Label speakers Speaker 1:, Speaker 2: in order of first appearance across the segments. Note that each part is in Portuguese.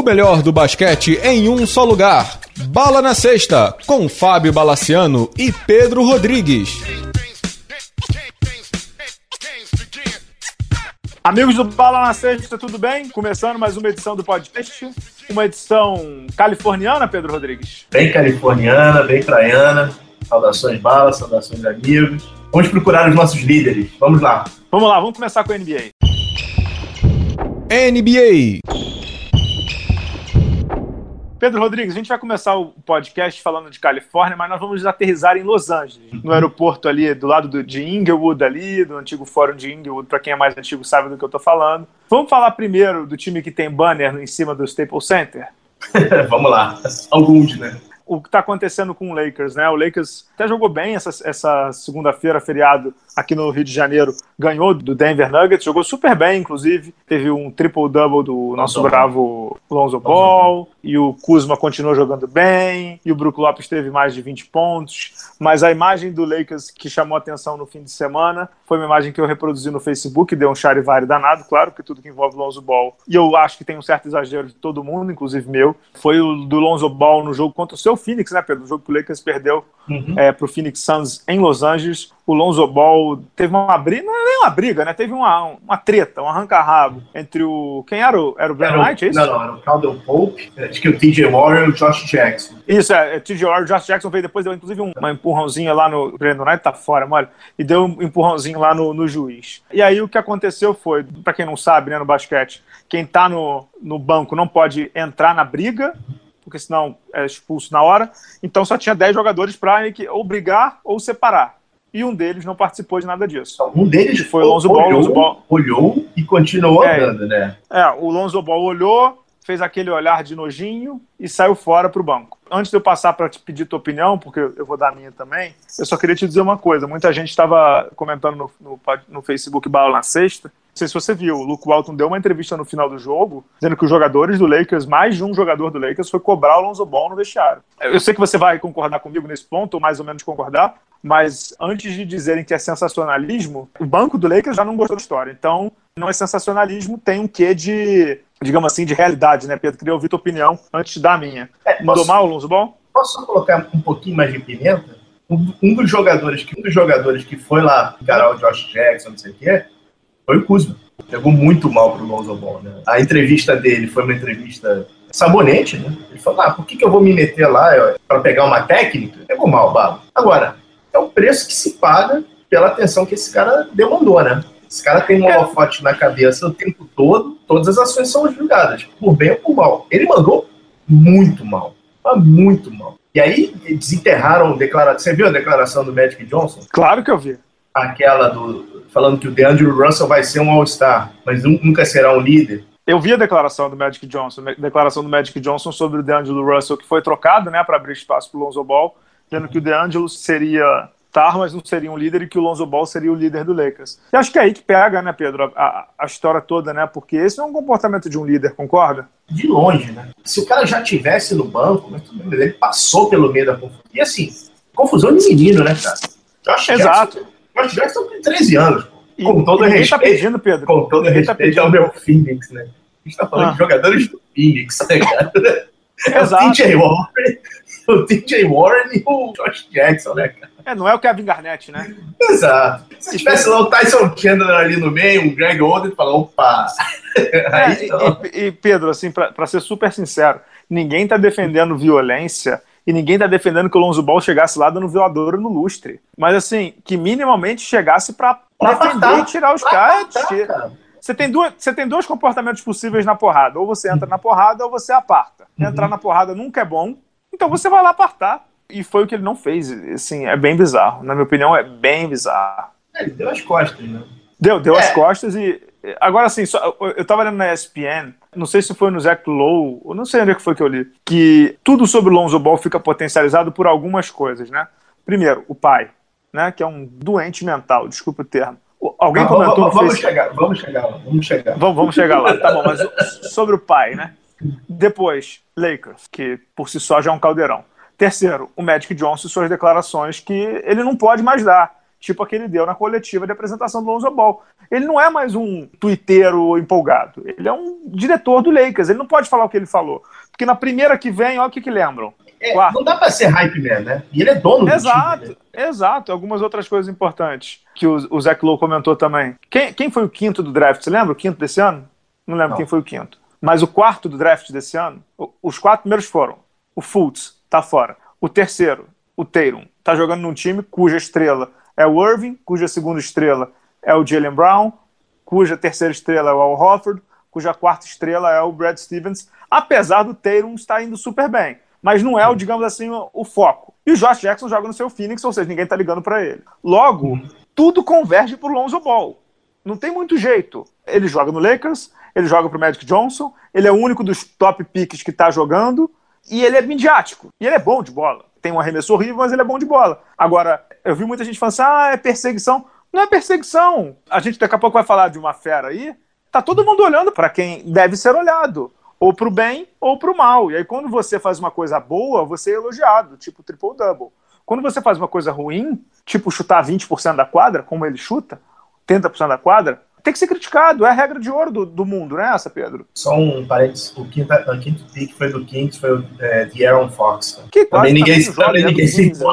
Speaker 1: O melhor do basquete em um só lugar. Bala na Sexta, com Fábio Balaciano e Pedro Rodrigues.
Speaker 2: Amigos do Bala na Sexta, tudo bem? Começando mais uma edição do podcast. Uma edição californiana, Pedro Rodrigues.
Speaker 3: Bem californiana, bem praiana. Saudações Bala, saudações amigos. Vamos procurar os nossos líderes. Vamos lá.
Speaker 2: Vamos lá, vamos começar com a NBA.
Speaker 1: NBA.
Speaker 2: Pedro Rodrigues, a gente vai começar o podcast falando de Califórnia, mas nós vamos aterrizar em Los Angeles, no aeroporto ali do lado do, de Inglewood, ali, do antigo fórum de Inglewood, para quem é mais antigo sabe do que eu estou falando. Vamos falar primeiro do time que tem banner em cima do Staples Center?
Speaker 3: Vamos lá. Alguns, né?
Speaker 2: o que está acontecendo com o Lakers, né? O Lakers até jogou bem essa, essa segunda-feira, feriado, aqui no Rio de Janeiro. Ganhou do Denver Nuggets, jogou super bem, inclusive. Teve um triple-double do nosso bravo Lonzo Ball. E o Kuzma continuou jogando bem. E o Brook Lopes teve mais de 20 pontos. Mas a imagem do Lakers que chamou atenção no fim de semana foi uma imagem que eu reproduzi no Facebook, deu um charivari danado, claro, que tudo que envolve Lonzo Ball. E eu acho que tem um certo exagero de todo mundo, inclusive meu. Foi o do Lonzo Ball no jogo contra o seu Phoenix, né, Pedro? O jogo que o Lakers perdeu uhum. é, para o Phoenix Suns em Los Angeles. O Lonzo Ball teve uma briga, não é nem uma briga, né? Teve uma, uma treta, um arranca-rabo entre o. Quem era o. Era o Brandon Knight, é isso?
Speaker 3: Não, não, era o Caldwell Pope, acho que o TJ Warren e o Josh Jackson.
Speaker 2: Isso, é, é TJ Warren, o Josh Jackson veio depois, deu inclusive um, uma empurrãozinha lá no. O Brandon Knight tá fora, mole. E deu um empurrãozinho lá no, no juiz. E aí o que aconteceu foi, para quem não sabe, né, no basquete, quem tá no, no banco não pode entrar na briga porque senão é expulso na hora. Então só tinha 10 jogadores para ou brigar ou separar. E um deles não participou de nada disso.
Speaker 3: Um deles foi o Lonzo Ball. Olhou, Lonzo Ball. olhou e continuou é, andando, né?
Speaker 2: É, o Lonzo Ball olhou, fez aquele olhar de nojinho e saiu fora para o banco. Antes de eu passar para te pedir tua opinião, porque eu vou dar a minha também, eu só queria te dizer uma coisa. Muita gente estava comentando no, no, no Facebook Bala na sexta sei se você viu, o Luke Walton deu uma entrevista no final do jogo, dizendo que os jogadores do Lakers, mais de um jogador do Lakers, foi cobrar o Lonzo Ball no vestiário. Eu sei que você vai concordar comigo nesse ponto, ou mais ou menos concordar, mas antes de dizerem que é sensacionalismo, o banco do Lakers já não gostou da história. Então, não é sensacionalismo, tem um quê de, digamos assim, de realidade, né, Pedro? Queria ouvir tua opinião antes de dar a minha. É, Mandou mal o Lonzo Ball?
Speaker 3: Posso colocar um pouquinho mais de pimenta? Um, um dos jogadores que um dos jogadores que foi lá encarar o Josh Jackson, não sei o quê, foi o Kuzma. Pegou muito mal pro Lonzo Ball, né? A entrevista dele foi uma entrevista sabonete, né? Ele falou, ah, por que, que eu vou me meter lá para pegar uma técnica? Pegou mal, bala. Agora, é o preço que se paga pela atenção que esse cara demandou, né? Esse cara tem um é. holofote na cabeça o tempo todo, todas as ações são julgadas, por bem ou por mal. Ele mandou muito mal, muito mal. E aí desenterraram declaração. Você viu a declaração do Magic Johnson?
Speaker 2: Claro que eu vi.
Speaker 3: Aquela do falando que o DeAndre Russell vai ser um All-Star, mas nunca será um líder.
Speaker 2: Eu vi a declaração do Magic Johnson, a declaração do Magic Johnson sobre o DeAngelo Russell, que foi trocado né, para abrir espaço para o Lonzo Ball, dizendo que o DeAngelo seria tar, mas não seria um líder e que o Lonzo Ball seria o líder do Lakers. E acho que é aí que pega, né, Pedro, a, a, história toda, né? Porque esse não é um comportamento de um líder, concorda?
Speaker 3: De longe, né? Se o cara já tivesse no banco, ele passou pelo meio da confusão. E assim, confusão de menino, né, cara?
Speaker 2: Exato.
Speaker 3: Jackson, Josh Jackson tem 13 anos.
Speaker 2: E, com todo
Speaker 3: e
Speaker 2: respeito. Tá pedindo, Pedro.
Speaker 3: Com todo ninguém tá respeito tá ao meu Phoenix, né? A gente tá falando ah. de jogadores do Phoenix, tá ligado? É o TJ Warren, o TJ Warren e o Josh Jackson, né, cara?
Speaker 2: É, não é o Kevin Garnett, né?
Speaker 3: Exato. Se tivesse lá o Tyson Chandler ali no meio, o Greg Oden, fala, opa!
Speaker 2: É, e, e, Pedro, assim, para ser super sincero, ninguém tá defendendo violência e ninguém tá defendendo que o Lonzo Ball chegasse lá dando voadora no lustre. Mas assim, que minimamente chegasse para defender e tirar os caras. Você tem, duas, você tem dois comportamentos possíveis na porrada. Ou você entra na porrada ou você aparta. Uhum. Entrar na porrada nunca é bom, então você vai lá apartar. E foi o que ele não fez. Assim, é bem bizarro. Na minha opinião, é bem bizarro.
Speaker 3: É, ele deu as costas, né?
Speaker 2: Deu, deu é. as costas e. Agora, assim, só, eu tava lendo na ESPN, não sei se foi no Zach Lowe, ou não sei onde é que foi que eu li, que tudo sobre o Lonzo Ball fica potencializado por algumas coisas, né? Primeiro, o pai, né? Que é um doente mental, desculpa o termo. Alguém comentou
Speaker 3: vamos, vamos chegar, vamos chegar lá, vamos chegar.
Speaker 2: Vamos, vamos chegar lá, tá bom, mas sobre o pai, né? Depois, Lakers, que por si só já é um caldeirão. Terceiro, o Magic Johnson e suas declarações que ele não pode mais dar tipo aquele deu na coletiva de apresentação do Lonzo Ball. Ele não é mais um twitteiro empolgado, ele é um diretor do Lakers, ele não pode falar o que ele falou. Porque na primeira que vem, olha o que, que lembram.
Speaker 3: É, não dá para ser hype man, né? E ele é dono do
Speaker 2: exato,
Speaker 3: time.
Speaker 2: Né? Exato, algumas outras coisas importantes que o, o Zach Lowe comentou também. Quem, quem foi o quinto do draft? Você lembra o quinto desse ano? Não lembro não. quem foi o quinto. Mas o quarto do draft desse ano, os quatro primeiros foram o Fultz, tá fora. O terceiro, o Tatum, tá jogando num time cuja estrela é o Irving, cuja segunda estrela é o Jalen Brown, cuja terceira estrela é o Al Hofford, cuja quarta estrela é o Brad Stevens, apesar do Tatum estar indo super bem. Mas não é, o, digamos assim, o, foco. E o Josh Jackson joga no seu Phoenix, ou seja, ninguém está ligando para ele. Logo, tudo converge para o Lonzo Ball. Não tem muito jeito. Ele joga no Lakers, ele joga para o Magic Johnson, ele é o único dos top picks que está jogando, e ele é midiático. E ele é bom de bola. Tem um arremesso horrível, mas ele é bom de bola. Agora, eu vi muita gente falando assim: ah, é perseguição. Não é perseguição. A gente daqui a pouco vai falar de uma fera aí. Tá todo mundo olhando para quem deve ser olhado. Ou pro bem ou pro mal. E aí, quando você faz uma coisa boa, você é elogiado, tipo triple-double. Quando você faz uma coisa ruim, tipo chutar 20% da quadra, como ele chuta, 30% da quadra, tem que ser criticado. É a regra de ouro do, do mundo, não é essa, Pedro?
Speaker 3: Só um parênteses: o quinto, o quinto pick foi do Kings, foi o é, de Aaron Fox.
Speaker 2: Tá? Que também ninguém, também também ninguém,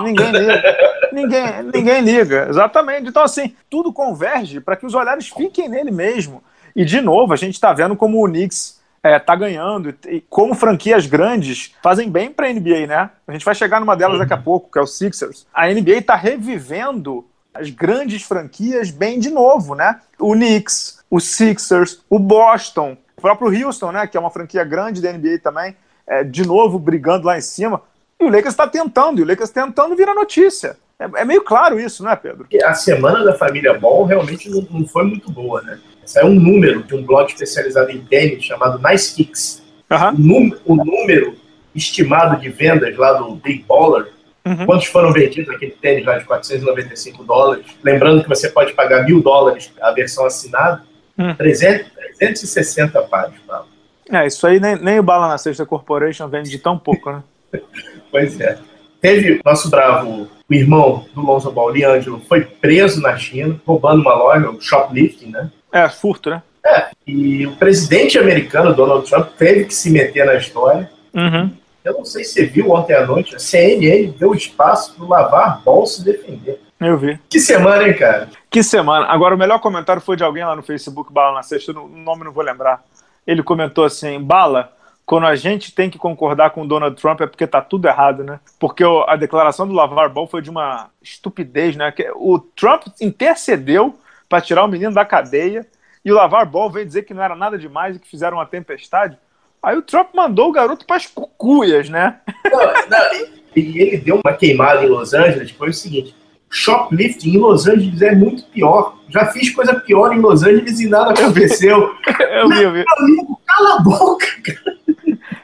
Speaker 2: ninguém liga. ninguém, ninguém liga. Exatamente. Então, assim, tudo converge para que os olhares fiquem nele mesmo. E, de novo, a gente está vendo como o Knicks é, tá ganhando e como franquias grandes fazem bem para a NBA, né? A gente vai chegar numa delas daqui a pouco, que é o Sixers. A NBA está revivendo as grandes franquias bem de novo, né? O Knicks, o Sixers, o Boston, o próprio Houston, né? Que é uma franquia grande da NBA também, é, de novo brigando lá em cima. E o Lakers está tentando, e o Lakers tentando vira notícia. É, é, meio claro isso, não é, Pedro?
Speaker 3: A semana da família Ball realmente não, não foi muito boa, né? Saiu é um número de um blog especializado em tênis chamado Nice Kicks. Uhum. O, número estimado de vendas lá do Big Baller Uhum. Quantos foram vendidos aquele tênis lá de 495 dólares? Lembrando que você pode pagar mil dólares a versão assinada. Uhum. 300, 360 pares, Paulo.
Speaker 2: É, isso aí nem, nem o Bala na Sexta Corporation vende de tão pouco, né?
Speaker 3: pois é. Teve nosso bravo, o irmão do Lonzo Ball, Liangelo, foi preso na China, roubando uma loja, um shoplifting, né?
Speaker 2: É, furto, né?
Speaker 3: É, e o presidente americano, Donald Trump, teve que se meter na história.
Speaker 2: Uhum.
Speaker 3: Eu não sei se você viu ontem à noite, a CNN deu espaço para o Lavar Ball se defender.
Speaker 2: Eu vi.
Speaker 3: Que semana, hein, cara?
Speaker 2: Que semana. Agora, o melhor comentário foi de alguém lá no Facebook, Bala na Sexta, o nome não vou lembrar. Ele comentou assim: Bala, quando a gente tem que concordar com o Donald Trump é porque tá tudo errado, né? Porque a declaração do Lavar Ball foi de uma estupidez, né? O Trump intercedeu para tirar o menino da cadeia e o Lavar Ball veio dizer que não era nada demais e que fizeram uma tempestade. Aí o Trump mandou o garoto para as cucuias, né?
Speaker 3: Não, não, e ele deu uma queimada em Los Angeles, foi o seguinte: shoplifting em Los Angeles é muito pior. Já fiz coisa pior em Los Angeles e nada aconteceu.
Speaker 2: eu vi, eu vi.
Speaker 3: Amigo, cala a boca, cara.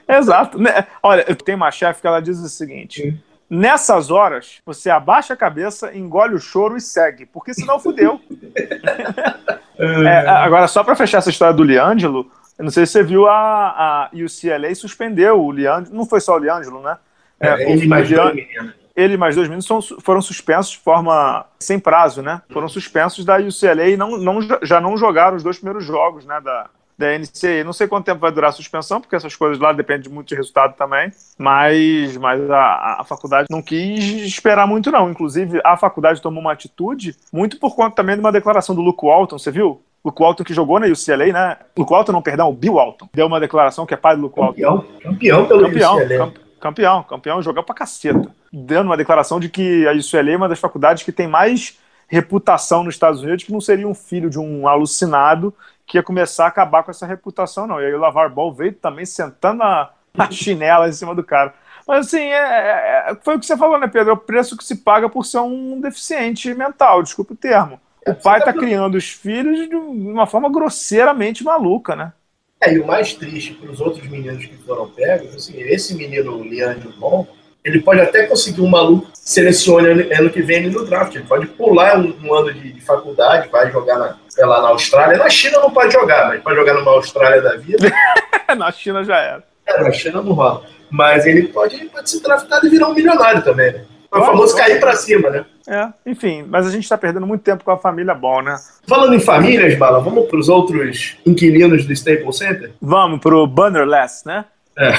Speaker 2: Exato. Né? Olha, eu tenho uma chefe que ela diz o seguinte: nessas horas, você abaixa a cabeça, engole o choro e segue, porque senão fudeu. é, agora, só para fechar essa história do Liangelo, eu não sei se você viu a, a UCLA suspendeu o Liangelo, não foi só o Liangelo, né?
Speaker 3: É, é ele mais meninos.
Speaker 2: Ele mais dois meninos são, foram suspensos de forma sem prazo, né? Foram suspensos da UCLA e não, não, já não jogaram os dois primeiros jogos, né? Da, da NCAA. Não sei quanto tempo vai durar a suspensão, porque essas coisas lá dependem muito de resultado também, mas, mas a, a faculdade não quis esperar muito, não. Inclusive, a faculdade tomou uma atitude muito por conta também de uma declaração do Luke Walton, você viu? Luke Walton que jogou na UCLA, né? Luke Walton, não, perdão, o Bill Walton. Deu uma declaração que é pai do Luke
Speaker 3: campeão,
Speaker 2: Walton.
Speaker 3: Campeão pelo campeão,
Speaker 2: UCLA. campeão, campeão, jogou pra caceta. Dando uma declaração de que a UCLA é uma das faculdades que tem mais reputação nos Estados Unidos, que não seria um filho de um alucinado que ia começar a acabar com essa reputação, não. E aí o Lavar Ball veio também sentando a, a chinela em cima do cara. Mas assim, é, é, é, foi o que você falou, né, Pedro? É o preço que se paga por ser um deficiente mental, desculpe o termo. O pai está criando os filhos de uma forma grosseiramente maluca, né?
Speaker 3: É, e o mais triste para os outros meninos que foram pegos, assim, esse menino Leandro Bom, ele pode até conseguir um maluco selecione ano que vem no draft. Ele pode pular um, um ano de, de, faculdade, vai jogar na, lá na Austrália. Na China não pode jogar, mas pode jogar numa Austrália da vida.
Speaker 2: na China já era.
Speaker 3: É, na China não rola. Mas ele pode, pode ser draftado e virar um milionário também, né? O famoso cair pra cima, né?
Speaker 2: É, enfim, mas a gente tá perdendo muito tempo com a família Ball, né?
Speaker 3: Falando em famílias, Bala, vamos pros outros inquilinos do Staples Center?
Speaker 2: Vamos pro Bannerless, né?
Speaker 3: É.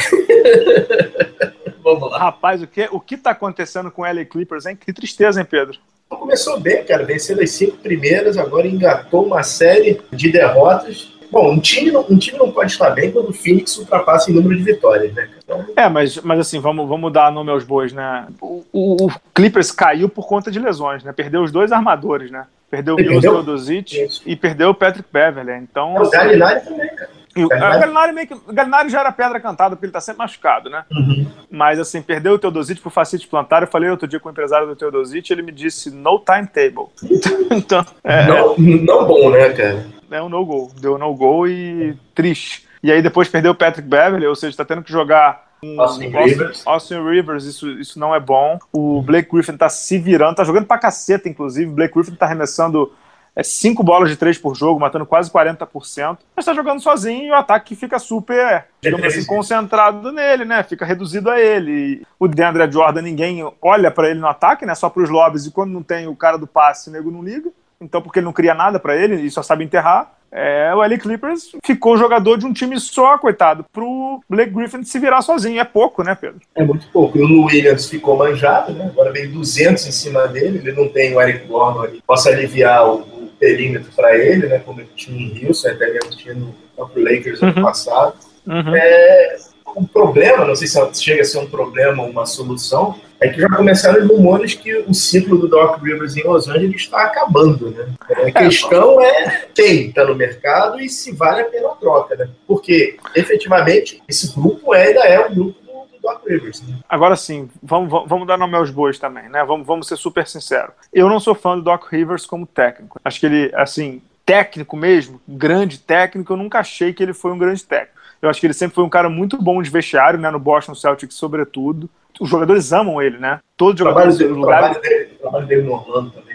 Speaker 3: vamos lá.
Speaker 2: Rapaz, o que, o que tá acontecendo com o LA Clippers, hein? Que tristeza, hein, Pedro?
Speaker 3: Começou bem, cara, vencendo as cinco primeiras, agora engatou uma série de derrotas. Bom, um time, não, um time não pode estar bem quando o Phoenix ultrapassa em número de vitórias, né? Então,
Speaker 2: É, mas, mas assim, vamos, vamos dar nome aos bois, né? O, o- o Clippers caiu por conta de lesões, né? Perdeu os dois armadores, né? Perdeu o Milos. Isso. e perdeu o Patrick Beverly. Então,
Speaker 3: é o
Speaker 2: assim,
Speaker 3: Galinari também, cara.
Speaker 2: e o, o Gallinari meio que, o Gallinari já era pedra cantada, porque ele tá sempre machucado, né?
Speaker 3: Uhum.
Speaker 2: Mas assim, perdeu o Teodosic pro facite plantar. Eu falei outro dia com o empresário do Teodosic, ele me disse no timetable. então, é,
Speaker 3: Não, não bom, né, cara?
Speaker 2: É um no-go. Deu no-go e triste. E aí depois perdeu o Patrick Beverly, ou seja, tá tendo que jogar um
Speaker 3: Austin Rivers.
Speaker 2: Austin Rivers, isso, isso não é bom. O Blake Griffin tá se virando, tá jogando pra caceta, inclusive. O Blake Griffin tá arremessando é, cinco bolas de três por jogo, matando quase 40%. Mas tá jogando sozinho e o ataque fica super, digamos assim, concentrado nele, né? Fica reduzido a ele. E o DeAndre Jordan, ninguém olha pra ele no ataque, né? Só pros lobbies. E quando não tem o cara do passe, o nego não liga. Então, porque ele não cria nada pra ele e só sabe enterrar. É, o LA Clippers ficou jogador de um time só, coitado, pro Blake Griffin se virar sozinho. É pouco, né, Pedro?
Speaker 3: É muito pouco. E o Lou Williams ficou manjado, né? Agora veio 200 em cima dele. Ele não tem o Eric Gordon ali. Possa aliviar o, o perímetro para ele, né? Como ele tinha em Houston, até mesmo tinha no próprio Lakers ano
Speaker 2: Uhum.
Speaker 3: passado.
Speaker 2: Uhum.
Speaker 3: É, um problema, não sei se chega a ser um problema ou uma solução, é que já começaram os rumores que o ciclo do Doc Rivers em Los Angeles está acabando, né? A questão é quem está no mercado e se vale a pena a troca, né? Porque, efetivamente, esse grupo ainda é o grupo do, do Doc Rivers. Né?
Speaker 2: Agora sim, vamos, vamos- vamos dar nome aos bois também, né? Vamos, vamos ser super sinceros. Eu não sou fã do Doc Rivers como técnico. Acho que ele, assim, técnico mesmo, grande técnico, eu nunca achei que ele foi um grande técnico. Eu acho que ele sempre foi um cara muito bom de vestiário, né? No Boston Celtics, sobretudo. Os jogadores amam ele, né? Todos os jogadores
Speaker 3: o
Speaker 2: lugar.
Speaker 3: trabalho, dele, o trabalho dele no Orlando também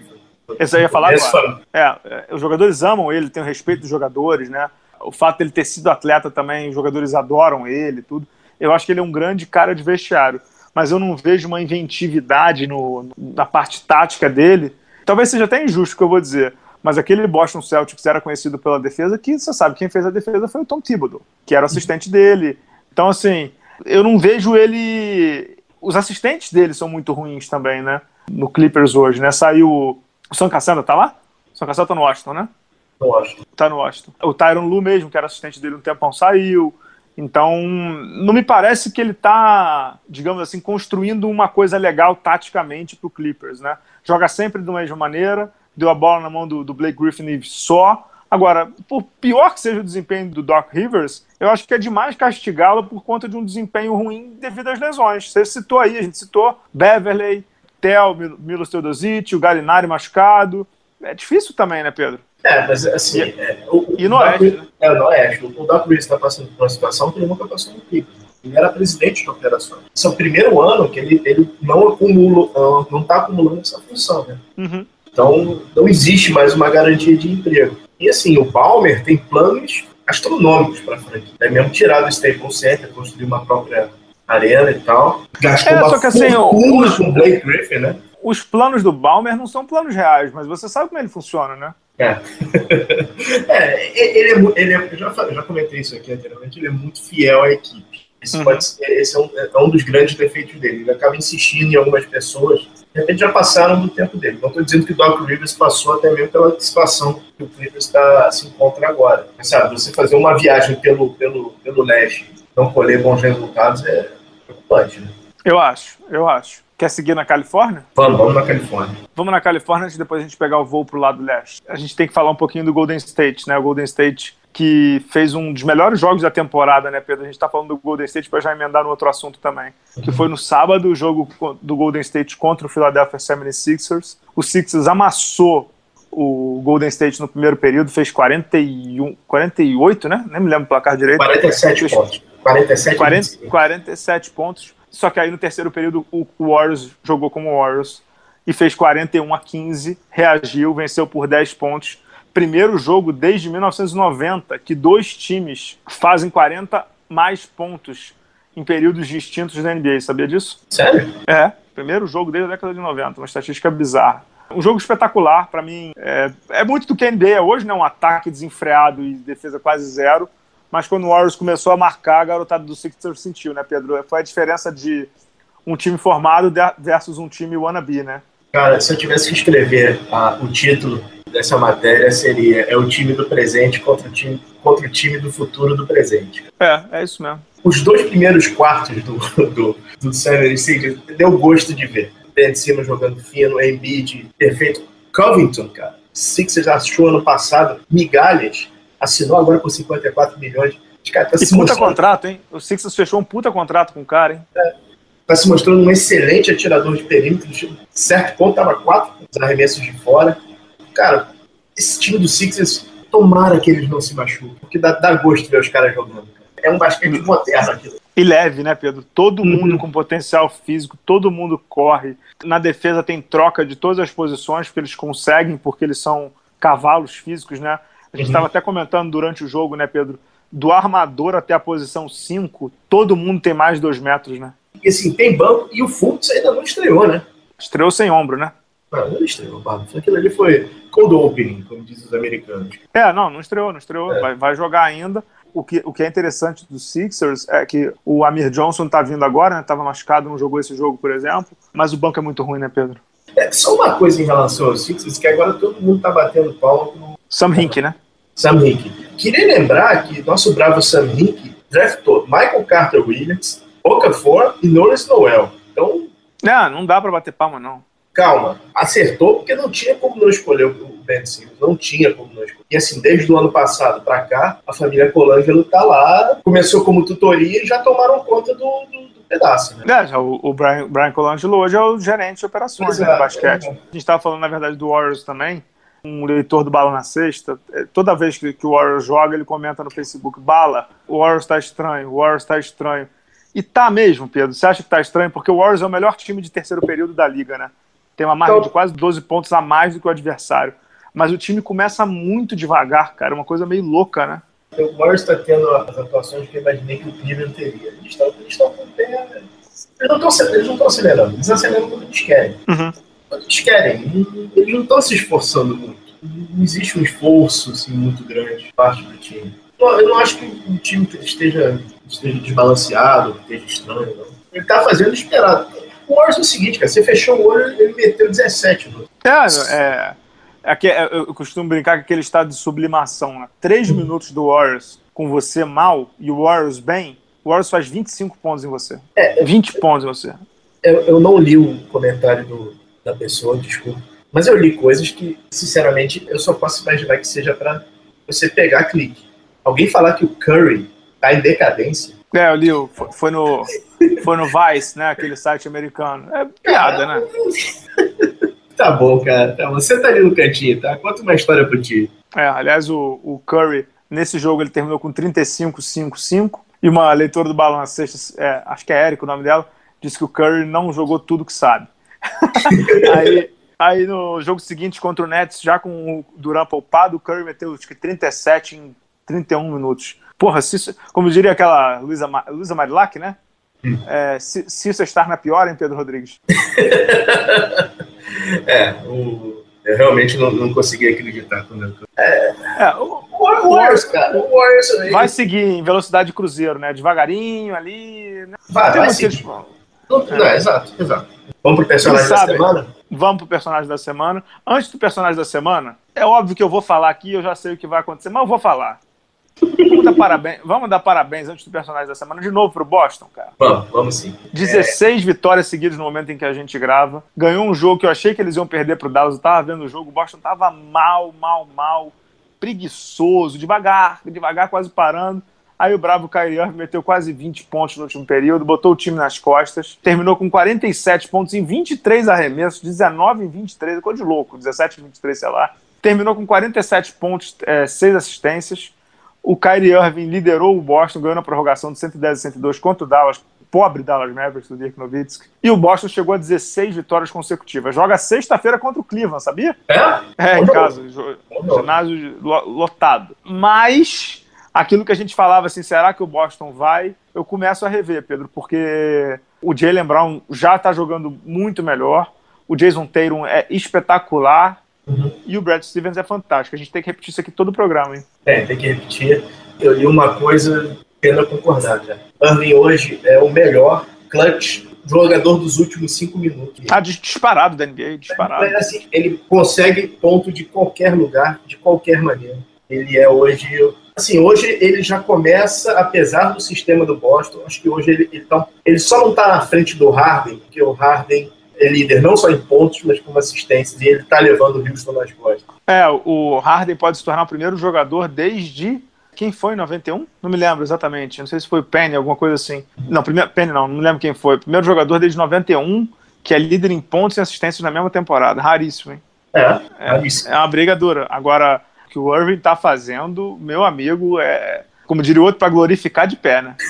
Speaker 2: eu ia falar agora. É, é, os jogadores amam ele, tem o respeito dos jogadores, né? O fato dele ter sido atleta também, os jogadores adoram ele, tudo. Eu acho que ele é um grande cara de vestiário, mas eu não vejo uma inventividade no, na parte tática dele. Talvez seja até injusto o que eu vou dizer, mas aquele Boston Celtics era conhecido pela defesa, que você sabe, quem fez a defesa foi o Tom Thibodeau, que era o assistente dele. Então, assim, eu não vejo ele. Os assistentes dele são muito ruins também, né? No Clippers hoje, né? Saiu. O Sam Cassandra tá lá? O Sam Cassandra tá no Washington, né?
Speaker 3: Não acho.
Speaker 2: Tá no Washington. O Tyron Lu mesmo, que era assistente dele um tempão, saiu. Então, não me parece que ele tá, digamos assim, construindo uma coisa legal taticamente pro Clippers, né? Joga sempre da mesma maneira, deu a bola na mão do, do Blake Griffin e só. Agora, por pior que seja o desempenho do Doc Rivers, eu acho que é demais castigá-lo por conta de um desempenho ruim devido às lesões. Você citou aí, a gente citou Beverley, Tel, Mil- Milos Teodosic, o Galinari machucado. É difícil também, né, Pedro?
Speaker 3: É, mas assim. é, o,
Speaker 2: E no
Speaker 3: o
Speaker 2: Oeste, né?
Speaker 3: É, no Oeste. O Doc Rivers está passando por uma situação que ele nunca passou no Clippers. Ele era presidente de operações. Esse é o primeiro ano que ele, ele não acumula, não está acumulando essa função, né?
Speaker 2: Uhum.
Speaker 3: Então, não existe mais uma garantia de emprego. E assim, o Palmer tem planos astronômicos para frente. É mesmo tirar do Staples Center, construir uma própria arena e tal. Gastou
Speaker 2: É, só que assim,
Speaker 3: fortuna
Speaker 2: os-
Speaker 3: com o Blake Griffin, né?
Speaker 2: Os planos do Balmer não são planos reais, mas você sabe como ele funciona, né?
Speaker 3: É. é, ele é, ele é- eu já, já comentei isso aqui anteriormente, ele é muito fiel à equipe. Esse,
Speaker 2: Uhum.
Speaker 3: pode ser, esse é, um, é um dos grandes defeitos dele. Ele acaba insistindo em algumas pessoas, de repente já passaram do tempo dele. Não estou dizendo que o Doc Rivers passou até mesmo pela situação que o Clippers tá, se encontra agora. Mas, sabe, você fazer uma viagem pelo, pelo, pelo leste não colher bons resultados é preocupante. Né?
Speaker 2: Eu acho, eu acho. Quer seguir na Califórnia?
Speaker 3: Vamos, vamos na Califórnia.
Speaker 2: Vamos na Califórnia antes de depois a gente pegar o voo pro lado leste. A gente tem que falar um pouquinho do Golden State, né? O Golden State que fez um dos melhores jogos da temporada, né, Pedro? A gente tá falando do Golden State para já emendar no outro assunto também. Que foi no sábado o jogo do Golden State contra o Philadelphia 76ers. O Sixers amassou o Golden State no primeiro período, fez 41, 48, né? Nem me lembro o placar direito.
Speaker 3: 47
Speaker 2: Fez
Speaker 3: pontos. 47
Speaker 2: 40, 47 pontos. Só que aí no terceiro período o o Warriors jogou como Warriors e fez 41 a 15, reagiu, venceu por 10 pontos. Primeiro jogo desde 1990 que dois times fazem 40 mais pontos em períodos distintos da NBA, sabia disso?
Speaker 3: Sério?
Speaker 2: É, Primeiro jogo desde a década de 90, uma estatística bizarra. Um jogo espetacular, para mim. É, é, muito do que a NBA é hoje, né? Um ataque desenfreado e defesa quase zero. Mas quando o Warriors começou a marcar, a garotada do Sixers sentiu, né, Pedro? Foi a diferença de um time formado versus um time wannabe, né?
Speaker 3: Cara, se eu tivesse que escrever ah, o título dessa matéria, seria é o time do presente contra o time, contra o time do futuro do presente.
Speaker 2: É, é isso mesmo.
Speaker 3: Os dois primeiros quartos do, do, do 76 deu gosto de ver. Ben Simmons jogando fino, Embiid perfeito. Covington, cara, Sixers achou ano passado migalhas, assinou agora por 54 milhões.
Speaker 2: Cara, tá e puta mostrando... contrato, hein? O Sixers fechou um puta contrato com o cara, hein?
Speaker 3: É, tá se mostrando um excelente atirador de perímetro. Certo ponto, tava quatro arremessos de fora. Cara, esse time do Sixers, tomara que eles não se machuquem, porque dá, dá gosto ver os caras jogando. É um basquete moderno aquilo.
Speaker 2: E leve, né, Pedro? Todo uhum. mundo com potencial físico, todo mundo corre. Na defesa tem troca de todas as posições, porque eles conseguem, porque eles são cavalos físicos, né? A gente estava uhum. até comentando durante o jogo, né, Pedro? Do armador até a posição 5, todo mundo tem mais de 2 metros, né?
Speaker 3: E assim, tem banco e o Fultz ainda não estreou, né?
Speaker 2: Estreou sem ombro, né?
Speaker 3: Não, não estreou, Barba. Aquilo ali foi cold opening, como dizem os americanos.
Speaker 2: É, não, não estreou, não estreou. É. Vai, vai jogar ainda. O que, o que é interessante dos Sixers é que o Amir Johnson tá vindo agora, né? Tava machucado, não jogou esse jogo, por exemplo. Mas o banco é muito ruim, né, Pedro?
Speaker 3: É, só uma coisa em relação aos Sixers, que agora todo mundo tá batendo pau no...
Speaker 2: Sam Hink, né?
Speaker 3: Sam Hink. Queria lembrar que nosso bravo Sam Hink draftou Michael Carter Williams, Okafor e Norris Noel. Então...
Speaker 2: Não, não dá para bater palma, não
Speaker 3: calma, acertou porque não tinha como não escolher o Ben Simmons, não tinha como não escolher. E assim, desde o ano passado para cá, a família Colangelo tá lá, começou como tutoria e já tomaram conta do, do, pedaço. Né?
Speaker 2: É, o, o Brian, Brian Colangelo hoje é o gerente de operações né, do basquete. É. A gente estava falando, na verdade, do Warriors também, um leitor do Bala na Sexta, é, toda vez que, que o Warriors joga, ele comenta no Facebook, Bala, o Warriors está estranho, o Warriors está estranho. E tá mesmo, Pedro. Você acha que tá estranho? Porque o Warriors é o melhor time de terceiro período da liga, né? Tem uma margem então, de quase 12 pontos a mais do que o adversário. Mas o time começa muito devagar, cara, uma coisa meio louca, né?
Speaker 3: O Warriors está tendo as atuações que eu imaginei que o Cleveland teria. Eles estão com o pé. Eles não estão acelerando, eles aceleram quando eles querem.
Speaker 2: Uhum.
Speaker 3: Quando eles querem, eles não estão se esforçando muito. Não existe um esforço assim, muito grande de parte do time. Eu não acho que o time esteja, esteja desbalanceado, esteja estranho. Não. Ele está fazendo o esperado o Warriors é o seguinte, cara, você fechou o olho ele meteu 17. Mano. É,
Speaker 2: é, é, é, eu costumo brincar com aquele estado de sublimação, né? Três hum. minutos do Warriors com você mal e o Warriors bem, o Warriors faz 25 pontos em você. É, 20 eu, pontos em você.
Speaker 3: Eu, eu não li o comentário do, da pessoa, desculpa. Mas eu li coisas que, sinceramente, eu só posso imaginar que seja para você pegar clique. Alguém falar que o Curry tá em decadência.
Speaker 2: É, eu li, foi, no foi no Vice, né? Aquele site americano. É piada, né?
Speaker 3: tá bom, cara. Tá, você tá ali no cantinho, tá? Conta uma história pro ti.
Speaker 2: É, aliás, o, o Curry, nesse jogo, ele terminou com 35-5-5. E uma leitora do Balão Sexta, é, acho que é Érico o nome dela, disse que o Curry não jogou tudo que sabe. aí, aí no jogo seguinte contra o Nets, já com o Duran poupado, o Curry meteu acho que 37 em 31 minutos. Porra, se, como diria aquela Luísa, Luísa Marilac, né? É, se, se isso estar na pior, hein, Pedro Rodrigues?
Speaker 3: é, o, eu realmente não, não consegui acreditar quando eu...
Speaker 2: É, é o, o, Warriors, cara. O Warriors vai seguir em velocidade cruzeiro, né? Devagarinho ali. Né?
Speaker 3: Vai, vai seguir. Não, não, é. exato, exato. Vamos pro personagem da semana?
Speaker 2: Vamos pro personagem da semana. Antes do personagem da semana, é óbvio que eu vou falar aqui, eu já sei o que vai acontecer, mas eu vou falar. Vamos dar parabéns, vamos dar parabéns antes do personagem da semana de novo pro Boston, cara.
Speaker 3: Vamos, vamos sim.
Speaker 2: 16 é... vitórias seguidas no momento em que a gente grava. Ganhou um jogo que eu achei que eles iam perder pro Dallas. Eu tava vendo o jogo, o Boston tava mal, mal, mal, preguiçoso, devagar, devagar, quase parando. Aí o bravo Kyrie Irving meteu quase 20 pontos no último período, botou o time nas costas, terminou com 47 pontos em 23 arremessos, 19 em 23, ficou de louco, 17 em 23, sei lá. Terminou com 47 pontos, é, 6 assistências. O Kyrie Irving liderou o Boston, ganhando a prorrogação de 110 a 102 contra o Dallas, pobre Dallas Mavericks do Dirk Nowitzki. E o Boston chegou a 16 vitórias consecutivas. Joga sexta-feira contra o Cleveland, sabia?
Speaker 3: É?
Speaker 2: É, em casa. Ginásio lotado. Mas aquilo que a gente falava assim, será que o Boston vai? Eu começo a rever, Pedro, porque O Jalen Brown já está jogando muito melhor. O Jason Tatum é espetacular. Uhum. E o Brad Stevens é fantástico. A gente tem que repetir isso aqui todo o programa, hein?
Speaker 3: É, tem que repetir. Eu li uma coisa, pena concordar, já. Irving hoje é o melhor clutch jogador dos últimos cinco minutos.
Speaker 2: Ah, disparado da NBA, disparado.
Speaker 3: É, assim, ele consegue ponto de qualquer lugar, de qualquer maneira. Ele é hoje. Assim, hoje ele já começa, apesar do sistema do Boston, acho que hoje ele, ele, tá, ele só não está na frente do Harden, porque o Harden é líder não só em pontos, mas como assistências, e ele está levando o Houston nas costas.
Speaker 2: É, o Harden pode se tornar o primeiro jogador desde quem foi em 91? Não me lembro exatamente. Não sei se foi o Penny, alguma coisa assim. Não, primeiro, Penny não, não me lembro quem foi. Primeiro jogador desde 91 que é líder em pontos e assistências na mesma temporada. Raríssimo, hein?
Speaker 3: É, é,
Speaker 2: é uma briga dura. Agora, o que o Irving tá fazendo, meu amigo, é, como diria o outro, para glorificar de pé, né?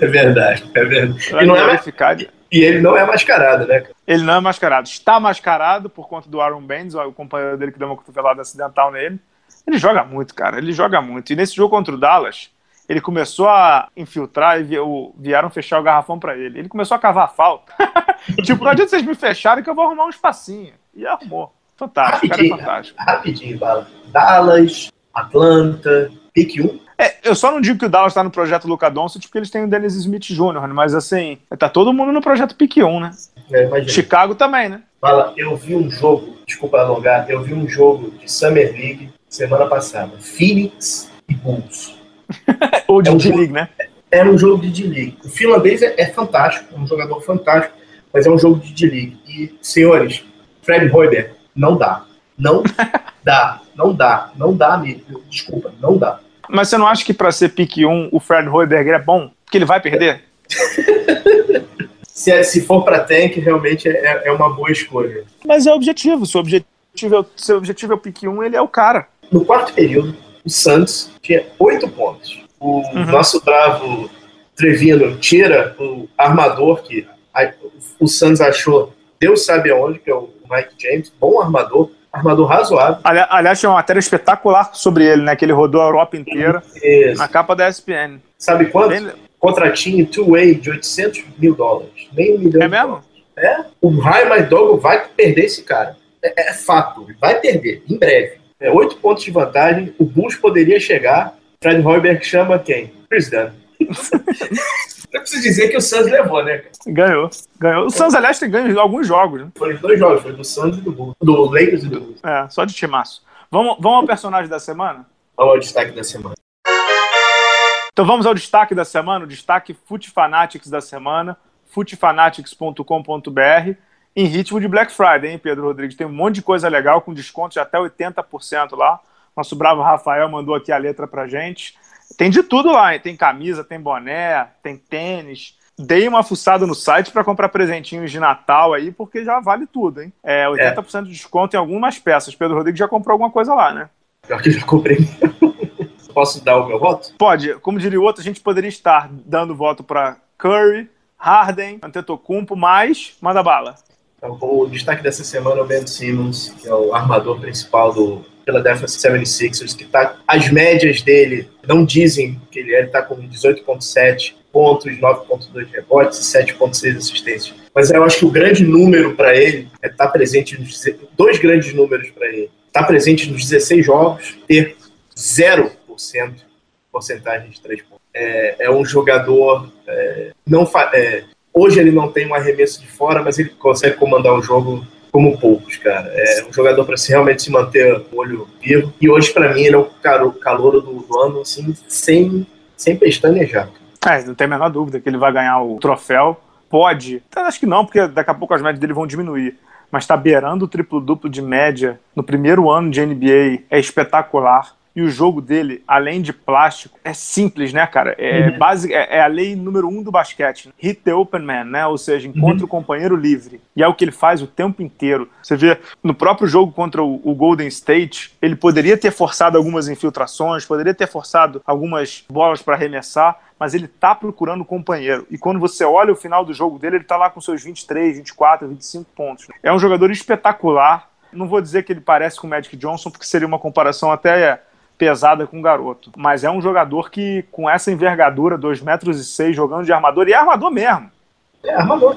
Speaker 3: é verdade, é verdade. e, não é, de... e ele não é mascarado, né?
Speaker 2: Ele não é mascarado. Está mascarado por conta do Aaron Baines, o companheiro dele que deu uma cotovelada acidental nele. Ele joga muito, cara. Ele joga muito. E nesse jogo contra o Dallas, ele começou a infiltrar e vieram fechar o garrafão para ele. Ele começou a cavar a falta. tipo, não adianta vocês me fecharem que eu vou arrumar um espacinho. E arrumou. Fantástico, rapidinho, cara é fantástico.
Speaker 3: Rapidinho. Dallas, Atlanta, pique 1.
Speaker 2: É, eu só não digo que o Dallas está no projeto Luca Doncic porque eles têm o Dennis Smith Jr., mas assim, tá todo mundo no projeto pique 1, né? É, Chicago também, né?
Speaker 3: Fala, eu vi um jogo, desculpa alongar, eu vi um jogo de Summer League semana passada. Phoenix e Bulls.
Speaker 2: Ou de é um D-League, né?
Speaker 3: É um jogo de D-League. O finlandês é, é, fantástico, é um jogador fantástico, mas é um jogo de D-League. E, senhores, Fred Hoiberg, não dá. Não dá. Não dá. Não dá mesmo. Desculpa, não dá.
Speaker 2: Mas você não acha que para ser pique 1 o Fred Hoiberg é bom? Porque ele vai perder?
Speaker 3: se, é, se for para tank, realmente é, é uma boa escolha.
Speaker 2: Mas é o objetivo. Se o objetivo é, seu objetivo é o pique 1, ele é o cara.
Speaker 3: No quarto período, o Santos tinha oito pontos. O uhum. nosso bravo Trevino tira o armador que a, o Santos achou, Deus sabe aonde, que é o Mike James, bom armador, armador razoável.
Speaker 2: aliás, tinha uma matéria espetacular sobre ele, né? Que ele rodou a Europa inteira Isso. na capa da ESPN.
Speaker 3: Sabe quanto? Contratinho two-way de 800 mil dólares. Nem um milhão
Speaker 2: é mesmo?
Speaker 3: Dólares. É, o Ryan Dogo vai perder esse cara. É, é fato, vai perder, em breve é, oito pontos de vantagem, o Bulls poderia chegar. Fred Hoiberg chama quem? Chris Dunn. Eu preciso dizer que o Suns levou, né?
Speaker 2: Ganhou. Ganhou. O Suns, aliás, tem ganho alguns jogos. Né?
Speaker 3: Foi dois jogos, foi do Suns e do Bulls. Do Lakers e do Bulls.
Speaker 2: É, só de timaço. Vamos, vamos ao personagem da semana?
Speaker 3: Vamos ao destaque da semana.
Speaker 2: Então vamos ao destaque da semana, o destaque Fute Fanatics da semana, futefanatics.com.br em ritmo de Black Friday, hein, Pedro Rodrigues? Tem um monte de coisa legal com desconto de até 80% lá. Nosso bravo Rafael mandou aqui a letra pra gente. Tem de tudo lá, hein? tem camisa, tem boné, tem tênis. Dei uma fuçada no site para comprar presentinhos de Natal aí, porque já vale tudo, hein? É 80% é. de desconto em algumas peças. Pedro Rodrigues já comprou alguma coisa lá, né?
Speaker 3: Pior que já comprei. Posso dar o meu voto?
Speaker 2: Pode. Como diria o outro, a gente poderia estar dando voto para Curry, Harden, Antetokounmpo, mas manda bala.
Speaker 3: Então, o destaque dessa semana é o Ben Simmons, que é o armador principal do Philadelphia 76ers, que tá. As médias dele não dizem que ele é, ele tá com 18,7 pontos, 9,2 rebotes e 7,6 assistências. Mas eu acho que o grande número para ele é estar tá presente nos. Dois grandes números para ele. Estar tá presente nos 16 jogos, ter 0% porcentagem de 3 pontos. É, é um jogador. É, não é, Hoje ele não tem um arremesso de fora, mas ele consegue comandar o jogo como poucos, cara. É um jogador para se realmente se manter olho vivo. E hoje, para mim, ele é o calor do, do, ano, assim, sem, sem pestanejar.
Speaker 2: É, não tem a menor dúvida que ele vai ganhar o troféu. Pode. Acho que não, porque daqui a pouco as médias dele vão diminuir. Mas está beirando o triplo-duplo de média no primeiro ano de NBA. É espetacular e o jogo dele, além de plástico, é simples, né, cara? É, uhum. base, é, é, a lei número um do basquete. Hit the open man, né? Ou seja, encontre uhum. o companheiro livre. E é o que ele faz o tempo inteiro. Você vê, no próprio jogo contra o, o Golden State, ele poderia ter forçado algumas infiltrações, poderia ter forçado algumas bolas para arremessar, mas ele tá procurando o companheiro. E quando você olha o final do jogo dele, ele tá lá com seus 23, 24, 25 pontos. É um jogador espetacular. Não vou dizer que ele parece com o Magic Johnson, porque seria uma comparação até pesada com o garoto. Mas é um jogador que, com essa envergadura, 2 metros e 6, jogando de armador, e é armador mesmo.
Speaker 3: É armador.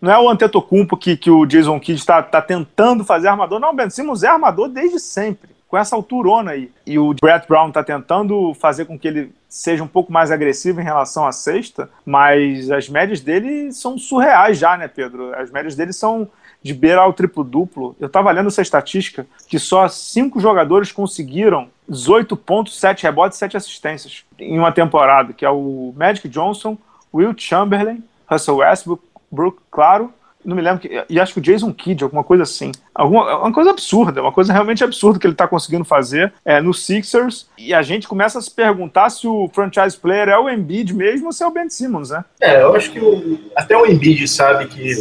Speaker 2: Não é o Antetokounmpo que, que o Jason Kidd está tá tentando fazer armador. Não, o Ben Simmons é armador desde sempre, com essa alturona aí. E o Brett Brown está tentando fazer com que ele seja um pouco mais agressivo em relação à sexta, mas as médias dele são surreais já, né, Pedro? As médias dele são de beirar o triplo-duplo. Eu estava lendo essa estatística que só cinco jogadores conseguiram 18 pontos, 7 rebotes, 7 assistências em uma temporada, que é o Magic Johnson, Will Chamberlain, Russell Westbrook, Brook, claro, não me lembro, que, e acho que o Jason Kidd, alguma coisa assim. Alguma, uma coisa absurda, uma coisa realmente absurda que ele está conseguindo fazer é, no Sixers. E a gente começa a se perguntar se o franchise player é o Embiid mesmo ou se é o Ben Simmons, né?
Speaker 3: É, eu acho que o, até o Embiid sabe que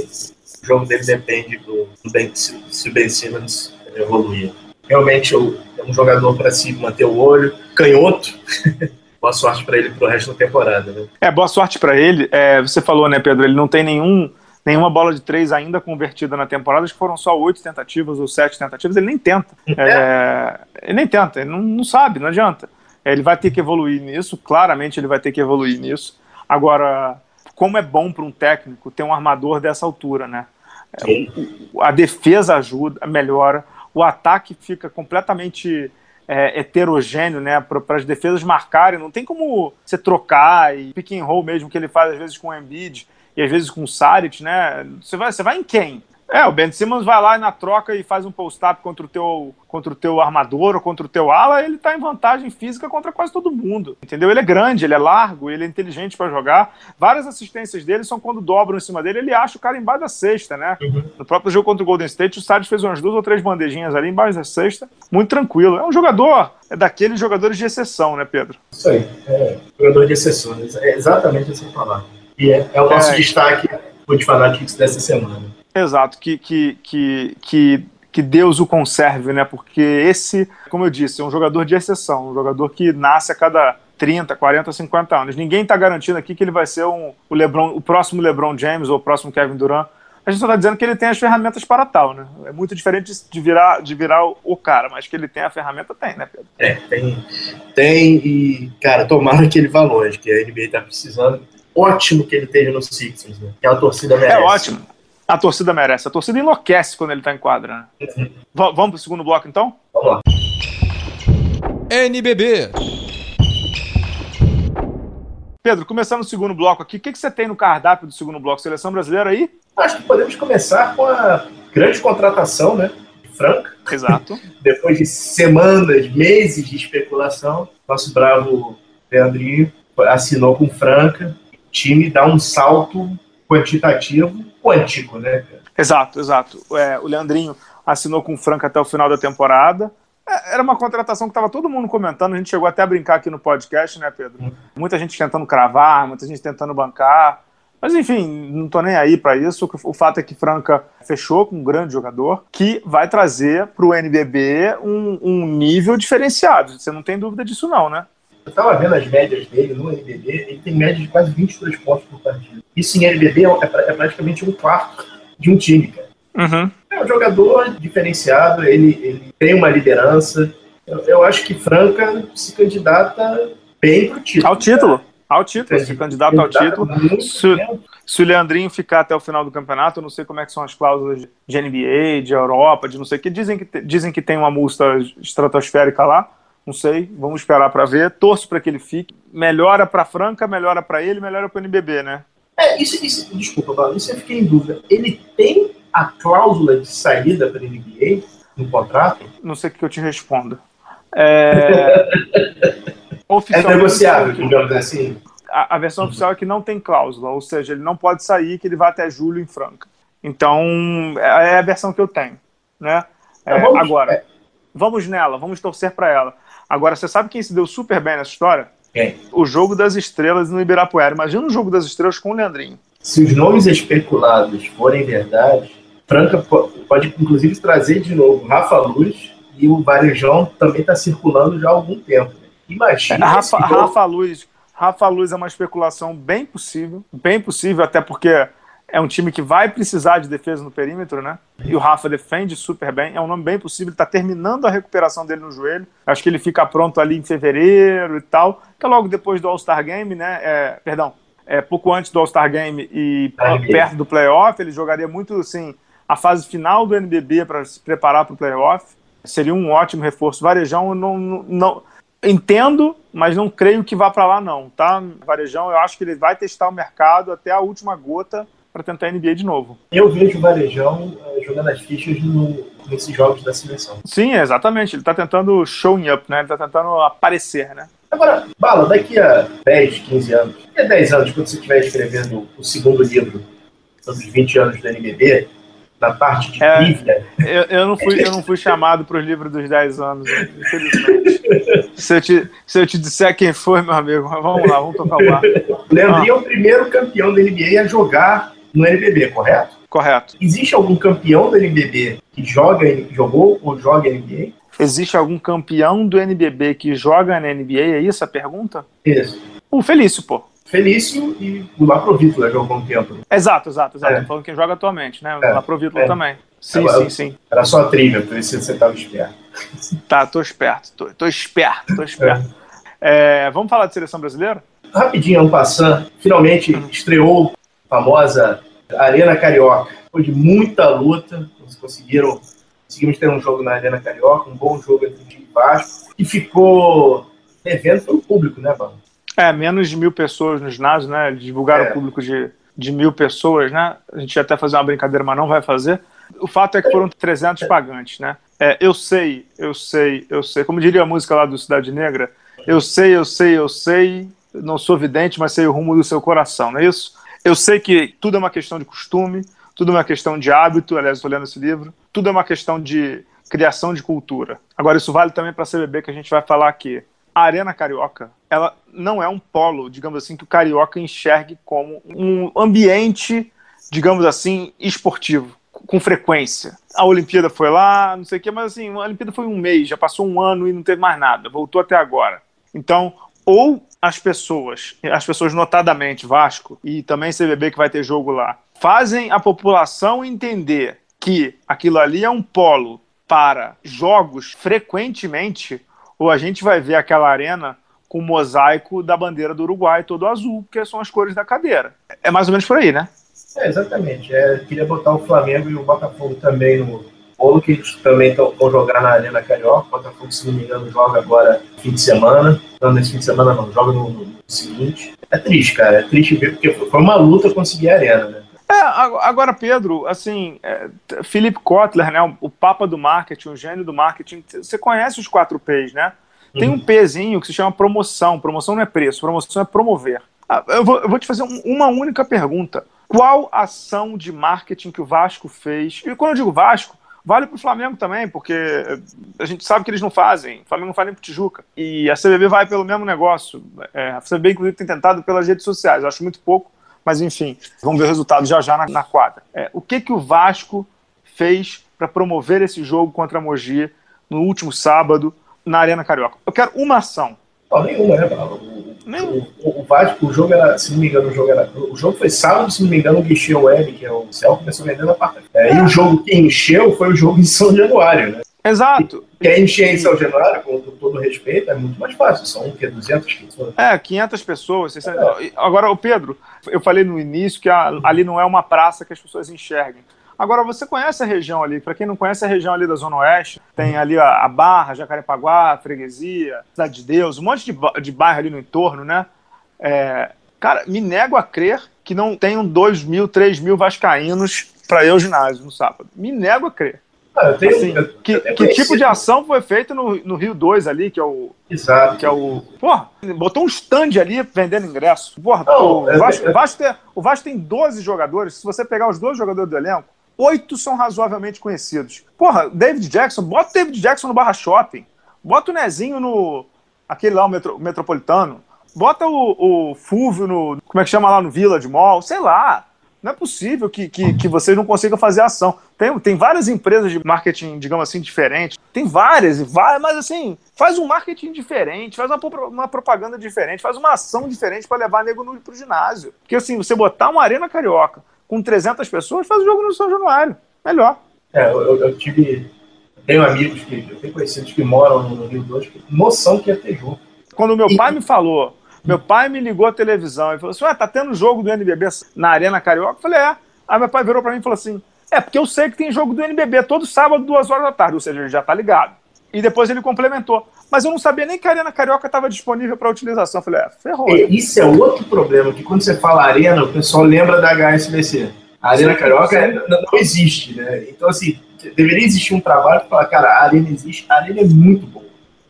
Speaker 3: o jogo dele depende do, do ben, se, o Ben Simmons evoluir. Realmente é um jogador para se manter o olho, canhoto. boa sorte para ele pro resto da temporada. Né?
Speaker 2: É, boa sorte para ele. É, você falou, né, Pedro? Ele não tem nenhum, nenhuma bola de três ainda convertida na temporada. Acho que foram só oito tentativas ou sete tentativas. Ele nem tenta. É. É, ele nem tenta. Ele não, não sabe, não adianta. Ele vai ter que evoluir nisso. Claramente ele vai ter que evoluir nisso. Agora, como é bom para um técnico ter um armador dessa altura, né? É, a defesa ajuda, melhora. O ataque fica completamente é, heterogêneo, né, para as defesas marcarem. Não tem como você trocar e pick and roll mesmo que ele faz às vezes com o Embiid e às vezes com o Saric, né? Você vai, você vai em quem? É, o Ben Simmons vai lá na troca e faz um post-up contra o teu contra o teu armador ou contra o teu ala, ele tá em vantagem física contra quase todo mundo. Entendeu? Ele é grande, ele é largo, ele é inteligente para jogar. Várias assistências dele são quando dobram em cima dele, ele acha o cara embaixo da cesta, né? Uhum. No próprio jogo contra o Golden State, o Sardes fez umas duas ou três bandejinhas ali embaixo da cesta, muito tranquilo. É um jogador, é daqueles jogadores de exceção, né, Pedro?
Speaker 3: Isso aí, é jogador de exceção, é exatamente essa palavra. E é, é o nosso é, destaque de Fanatics dessa semana.
Speaker 2: Exato, que, que, que, que, que Deus o conserve, né? Porque esse, como eu disse, é um jogador de exceção, um jogador que nasce a cada 30, 40, 50 anos. Ninguém está garantindo aqui que ele vai ser um, o, Lebron, o próximo LeBron James ou o próximo Kevin Durant. A gente só está dizendo que ele tem as ferramentas para tal, né? É muito diferente de virar, de virar o cara, mas que ele tem a ferramenta, tem, né, Pedro?
Speaker 3: É, tem. Tem e, cara, tomara que ele vá longe, que a NBA está precisando. Ótimo que ele esteja no Sixers, né? Que a torcida merece.
Speaker 2: É ótimo. A torcida merece. A torcida enlouquece quando ele tá em quadra. Né? Uhum. Vamos pro segundo bloco, então?
Speaker 3: Vamos lá.
Speaker 1: NBB.
Speaker 2: Pedro, começando o segundo bloco aqui, o que, que você tem no cardápio do segundo bloco? Seleção brasileira aí?
Speaker 3: Acho que podemos começar com a grande contratação, né? Franca.
Speaker 2: Exato.
Speaker 3: Depois de semanas, meses de especulação, nosso bravo Leandrinho assinou com Franca. O time dá um salto quantitativo quântico, né?
Speaker 2: Exato, exato. É, o Leandrinho assinou com o Franca até o final da temporada. É, era uma contratação que estava todo mundo comentando, a gente chegou até a brincar aqui no podcast, né, Pedro? Muita gente tentando cravar, muita gente tentando bancar. Mas enfim, não tô nem aí para isso. O fato é que Franca fechou com um grande jogador que vai trazer para o NBB um, um nível diferenciado. Você não tem dúvida disso, não, né?
Speaker 3: Eu estava vendo as médias dele no NBB, ele tem média de quase 22 pontos por partida. Isso em NBB é, é, praticamente um quarto de um time, cara.
Speaker 2: Uhum.
Speaker 3: É um jogador diferenciado, ele, ele tem uma liderança. Eu, eu, acho que Franca se candidata bem pro título.
Speaker 2: Ao título. Cara. Ao título, se candidata ao título. Se, se, o Leandrinho ficar até o final do campeonato, eu não sei como é que são as cláusulas de NBA, de Europa, de não sei o que. Dizem que, dizem que tem uma multa estratosférica lá não sei, vamos esperar para ver. Torço para que ele fique. Melhora para Franca, melhora para ele, melhora para o NBB, né?
Speaker 3: É, isso, isso, desculpa, Paulo, isso eu fiquei em dúvida. Ele tem a cláusula de saída para NBA no contrato?
Speaker 2: Não sei o que eu te respondo. É,
Speaker 3: é negociável, digamos assim.
Speaker 2: A, a versão uhum. oficial é que não tem cláusula, ou seja, ele não pode sair, que ele vai até julho em Franca. Então, é, é a versão que eu tenho, né? É, então, vamos, agora, é. vamos nela, vamos torcer para ela. Agora, você sabe quem se deu super bem nessa história?
Speaker 3: Quem?
Speaker 2: O jogo das estrelas no Ibirapuera. Imagina um jogo das estrelas com o Leandrinho.
Speaker 3: Se os nomes especulados forem verdade, Franca pode inclusive trazer de novo Rafa Luz e o Varejão também está circulando já há algum tempo. Imagina.
Speaker 2: É, Rafa, Rafa Luz. Rafa Luz é uma especulação bem possível, bem possível, até porque é um time que vai precisar de defesa no perímetro, né? E o Rafa defende super bem. É um nome bem possível. Está terminando a recuperação dele no joelho. Acho que ele fica pronto ali em fevereiro e tal. Que é logo depois do All-Star Game, né? É, perdão, é pouco antes do All-Star Game e perto do playoff. Ele jogaria muito, assim, a fase final do NBB para se preparar para o playoff. Seria um ótimo reforço. Varejão, não, não, não entendo, mas não creio que vá para lá, não, tá? Varejão, eu acho que ele vai testar o mercado até a última gota para tentar NBA de novo.
Speaker 3: Eu vejo o Varejão uh, jogando as fichas no, nesses jogos da seleção.
Speaker 2: Sim, exatamente. Ele está tentando showing up, né? Ele está tentando aparecer, né?
Speaker 3: Agora, Bala, daqui a 10, 15 anos, daqui a 10 anos, quando você estiver escrevendo o segundo livro sobre os 20 anos do NBB, na parte de
Speaker 2: É, Eu, eu não fui, eu não fui chamado para os livros dos 10 anos, infelizmente. Se eu, te, se eu te disser quem foi, meu amigo, vamos lá, vamos tocar o bar.
Speaker 3: o Leandrinho é o primeiro campeão da NBA a jogar no NBB, correto?
Speaker 2: Correto.
Speaker 3: Existe algum campeão do NBB que joga, jogou ou joga NBA?
Speaker 2: Existe algum campeão do NBB que joga na NBA? É isso a pergunta?
Speaker 3: Isso.
Speaker 2: O Felício, pô.
Speaker 3: Felício e o Laprovítula jogou um tempo.
Speaker 2: Exato, exato, exato.
Speaker 3: É.
Speaker 2: Falando quem joga atualmente, né? O
Speaker 3: É,
Speaker 2: Laprovítula
Speaker 3: é.
Speaker 2: também. Sim,
Speaker 3: Agora-
Speaker 2: sim, sim.
Speaker 3: Era só a trivia, por isso você estava esperto.
Speaker 2: Tá, tô esperto, tô, tô esperto, tô esperto. É, vamos falar de seleção brasileira?
Speaker 3: Rapidinho, um passando, finalmente estreou a famosa Arena Carioca. Depois de muita luta, eles conseguiram, conseguimos ter um jogo na Arena Carioca, um bom jogo entre o time e Vasco, ficou devendo foi o público, né, Bala?
Speaker 2: É, menos de mil pessoas no ginásio, né? Eles Divulgaram
Speaker 3: É.
Speaker 2: o público de, de mil pessoas, né? A gente ia até fazer uma brincadeira, mas não vai fazer. O fato é que foram 300 pagantes, né? É, eu sei, eu sei, eu sei. Como diria a música lá do Cidade Negra, eu sei, eu sei, eu sei. Não sou vidente, mas sei o rumo do seu coração, não é isso? Eu sei que tudo é uma questão de costume, tudo é uma questão de hábito. Aliás, estou lendo esse livro. Tudo é uma questão de criação de cultura. Agora, isso vale também para a CBB, que a gente vai falar aqui. A Arena Carioca, ela não é um polo, digamos assim, que o carioca enxergue como um ambiente, digamos assim, esportivo, com frequência. A Olimpíada foi lá, não sei o quê, mas assim, a Olimpíada foi um mês, já passou um ano e não teve mais nada, voltou até agora. Então, ou as pessoas, as pessoas notadamente Vasco e também CBB que vai ter jogo lá, fazem a população entender que aquilo ali é um polo para jogos frequentemente, ou a gente vai ver aquela arena com o mosaico da bandeira do Uruguai todo azul, que são as cores da cadeira. É mais ou menos por aí, né?
Speaker 3: É, exatamente. É, queria botar o Flamengo e o Botafogo também no bolo, que também tão, vão jogar na Arena Carioca. O Botafogo, se não me engano, joga agora fim de semana. Não, nesse fim de semana não, joga no, no seguinte. É triste, cara. É triste ver, porque foi uma luta conseguir a Arena, né?
Speaker 2: É, ag- agora, Pedro, assim, é, Philip Kotler, né, o, papa do marketing, o gênio do marketing, você conhece os quatro P's, né? Tem um Pzinho que se chama promoção. Promoção não é preço, promoção é promover. Ah, Eu vou, eu vou te fazer um- uma única pergunta. Qual ação de marketing que o Vasco fez? E quando eu digo Vasco, vale para o Flamengo também, porque a gente sabe que eles não fazem. O Flamengo não faz nem pro Tijuca. E a CBB vai pelo mesmo negócio. É, a CBB, inclusive, tem tentado pelas redes sociais. Eu acho muito pouco, mas enfim, vamos ver o resultado já já na, na quadra. É, o que, que o Vasco fez para promover esse jogo contra a Mogi no último sábado na Arena Carioca? Eu quero uma ação.
Speaker 3: Nenhuma, né, Paulo? O, o, Vasco, o jogo era, se não me engano, o jogo era. O jogo foi sábado, se não me engano, o Guichê Web, que é o Céu, começou vendendo a quarta. É, e o jogo que encheu foi o jogo em São Januário, né?
Speaker 2: Exato.
Speaker 3: Quer encher em São Januário, com todo respeito, é muito mais fácil. São o quê? 200 pessoas?
Speaker 2: É, 500 pessoas. 600... Agora, o Pedro, eu falei no início que a- ali não é uma praça que as pessoas enxerguem. Agora, você conhece a região ali? Para quem não conhece a região ali da Zona Oeste, tem ali a, a Barra, Jacarepaguá, Freguesia, Cidade de Deus, um monte de, de bairro ali no entorno, né? É, cara, me nego a crer que não tenham 2 mil, 3 mil vascaínos para ir ao ginásio no sábado. Me nego a crer.
Speaker 3: Ah, tenho.
Speaker 2: Assim,
Speaker 3: eu-
Speaker 2: que,
Speaker 3: eu
Speaker 2: que tipo de ação foi feita no, no Rio 2 ali, que é o,
Speaker 3: Exato.
Speaker 2: que é o. Porra, botou um stand ali vendendo ingresso. Porra,
Speaker 3: Não,
Speaker 2: o,
Speaker 3: é-
Speaker 2: Vasco,
Speaker 3: é-
Speaker 2: o, Vasco tem, o Vasco tem 12 jogadores. Se você pegar os 12 jogadores do elenco, oito são razoavelmente conhecidos. Porra, David Jackson, bota o David Jackson no Barra Shopping. Bota o Nezinho no. aquele lá, o, metro- o Metropolitano. Bota o, o Fulvio no. Como é que chama lá no Village Mall? Sei lá. Não é possível que, que, que vocês não consigam fazer ação. Tem, tem várias empresas de marketing, digamos assim, diferentes. Tem várias, várias, mas assim, faz um marketing diferente, faz uma, uma propaganda diferente, faz uma ação diferente para levar nego no, pro ginásio. Porque assim, você botar uma arena carioca com 300 pessoas, faz o jogo no São Januário. Melhor.
Speaker 3: É, eu, eu tive. tenho amigos que. Eu tenho conhecidos que moram no Rio 2, que noção que ia ter jogo.
Speaker 2: Quando meu pai me falou, meu pai me ligou a televisão e falou assim: Ué, tá tendo jogo do NBB na Arena Carioca? Eu falei: É. Aí meu pai virou pra mim e falou assim: É, porque eu sei que tem jogo do NBB todo sábado, duas horas da tarde, ou seja, ele já tá ligado. E depois ele complementou. Mas eu não sabia nem que a Arena Carioca estava disponível para utilização. Eu falei, é, ferrou.
Speaker 3: É, isso é outro problema, que quando você fala Arena, o pessoal lembra da HSBC. A Arena sim, Carioca. Não, não, existe, né? Então, assim, deveria existir um trabalho para falar, cara, a Arena existe, a Arena é muito boa.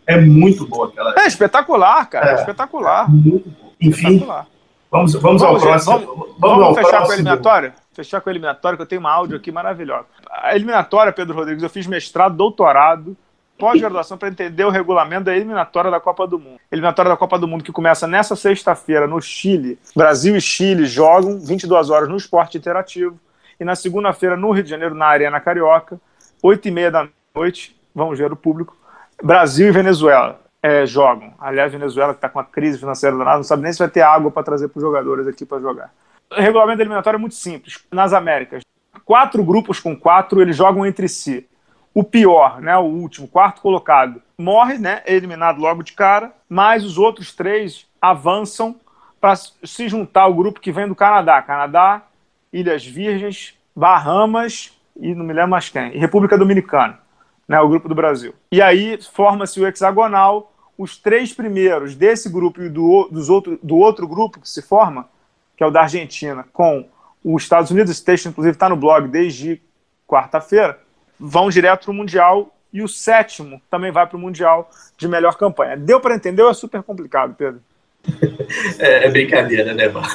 Speaker 3: É muito boa aquela.
Speaker 2: É espetacular, cara. É, espetacular.
Speaker 3: É muito boa. Enfim, vamos, vamos, ao próximo.
Speaker 2: Vamos, vamos, vamos ao fechar próximo. com a eliminatória? Fechar com a eliminatória, que eu tenho uma áudio aqui maravilhosa. A eliminatória, Pedro Rodrigues, eu fiz mestrado, doutorado pós-graduação para entender o regulamento da eliminatória da Copa do Mundo. Eliminatória da Copa do Mundo que começa nessa sexta-feira no Chile. Brasil e Chile jogam 22 horas no esporte interativo. E na segunda-feira no Rio de Janeiro, na Arena Carioca, 8 e meia da noite, vamos ver o público, Brasil e Venezuela é, jogam. Aliás, Venezuela que está com uma crise financeira danada, não sabe nem se vai ter água para trazer para os jogadores aqui para jogar. O regulamento da eliminatória é muito simples. Nas Américas, quatro grupos com quatro, eles jogam entre si o pior, né, o último, quarto colocado, morre, né, é eliminado logo de cara, mas os outros três avançam para se juntar ao grupo que vem do Canadá. Canadá, Ilhas Virgens, Bahamas e não me lembro mais quem, e República Dominicana, né, o grupo do Brasil. E aí forma-se o hexagonal, os três primeiros desse grupo e do, dos outro, do outro grupo que se forma, que é o da Argentina, com os Estados Unidos, esse texto inclusive está no blog desde quarta-feira, vão direto para o Mundial e o sétimo também vai para o Mundial de melhor campanha. Deu para entender ou é super complicado, Pedro?
Speaker 3: É, é brincadeira, né, Mar?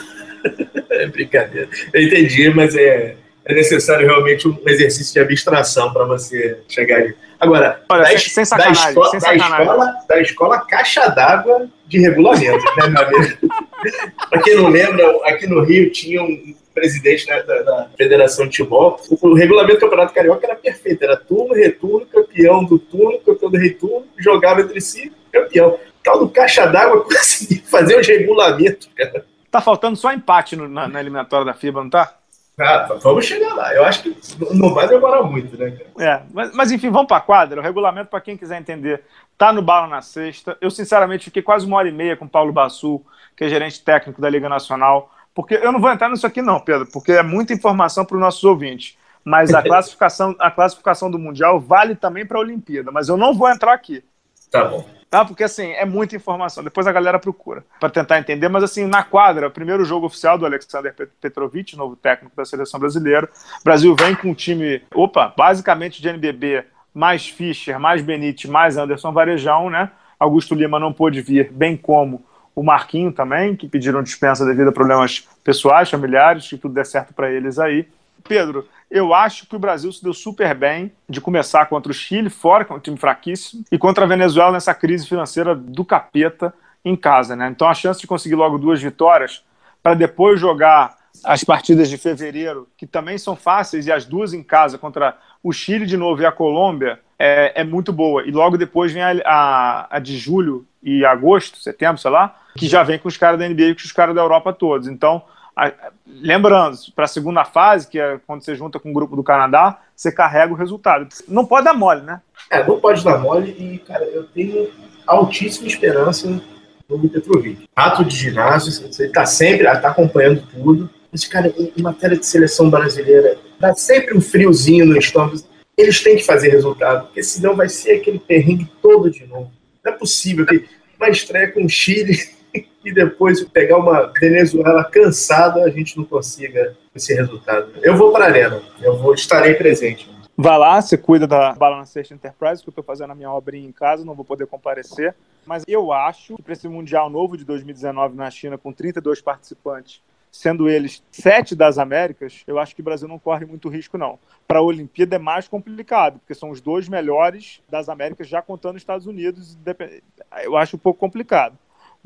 Speaker 3: É brincadeira. Eu entendi, mas é, é necessário realmente um exercício de abstração para você chegar ali. Agora,
Speaker 2: Olha, da, sem, sacanagem, da, escola.
Speaker 3: Da, escola, da escola caixa d'água de regulamento, né, meu amigo? para quem não lembra, aqui no Rio tinha um presidente né, da, da, Federação de Futebol, o, o, regulamento do Campeonato Carioca era perfeito, era turno, retorno, campeão do turno, campeão do retorno, jogava entre si, campeão. Tal do caixa d'água conseguia fazer os regulamentos, cara.
Speaker 2: Tá faltando só empate no, na, na, eliminatória da FIBA, não tá?
Speaker 3: Ah, vamos chegar lá. Eu acho que não vai demorar muito, né,
Speaker 2: cara? É, mas, mas enfim, vamos para a quadra. O regulamento, para quem quiser entender, tá no bala na sexta. Eu, sinceramente, fiquei quase uma hora e meia com o Paulo Bassul, que é gerente técnico da Liga Nacional porque eu não vou entrar nisso aqui não, Pedro, porque é muita informação para os nossos ouvintes. Mas a classificação, a classificação do Mundial vale também para a Olimpíada, mas eu não vou entrar aqui.
Speaker 3: Tá bom.
Speaker 2: Tá, porque assim, é muita informação. Depois a galera procura para tentar entender. Mas assim, na quadra, primeiro jogo oficial do Alexander Petrovic, novo técnico da seleção brasileira. O Brasil vem com um time, opa, basicamente de NBB, mais Fischer, mais Benite, mais Anderson Varejão, né? Augusto Lima não pôde vir, bem como o Marquinho também, que pediram dispensa devido a problemas pessoais, familiares, que tudo der certo para eles aí. Pedro, eu acho que o Brasil se deu super bem de começar contra o Chile, fora, que é um time fraquíssimo, e contra a Venezuela nessa crise financeira do capeta em casa, né? Então a chance de conseguir logo duas vitórias para depois jogar as partidas de fevereiro, que também são fáceis, e as duas em casa contra o Chile de novo e a Colômbia, é, é muito boa. E logo depois vem a, a, a de julho e agosto, setembro, sei lá, que já vem com os caras da NBA e com os caras da Europa todos. Então, a, lembrando, para a segunda fase, que é quando você junta com o grupo do Canadá, você carrega o resultado. Não pode dar mole, né?
Speaker 3: É, não pode dar mole e, cara, eu tenho altíssima esperança no Petrovic. Rato de ginásio, ele está sempre, está acompanhando tudo. Mas, cara, em matéria de seleção brasileira, dá sempre um friozinho no estômago. Eles têm que fazer resultado, porque senão vai ser aquele perrengue todo de novo. Não é possível que uma estreia com o Chile e depois pegar uma Venezuela cansada, a gente não consiga esse resultado. Eu vou para a arena, eu vou estarei presente.
Speaker 2: Vai lá, você cuida da Balance Sexta Enterprise, que eu estou fazendo a minha obrinha em casa, não vou poder comparecer. Mas eu acho que para esse Mundial novo de 2019 na China, com 32 participantes, sendo eles sete das Américas, eu acho que o Brasil não corre muito risco, não. Para a Olimpíada é mais complicado, porque são os dois melhores das Américas, já contando os Estados Unidos. Eu acho um pouco complicado.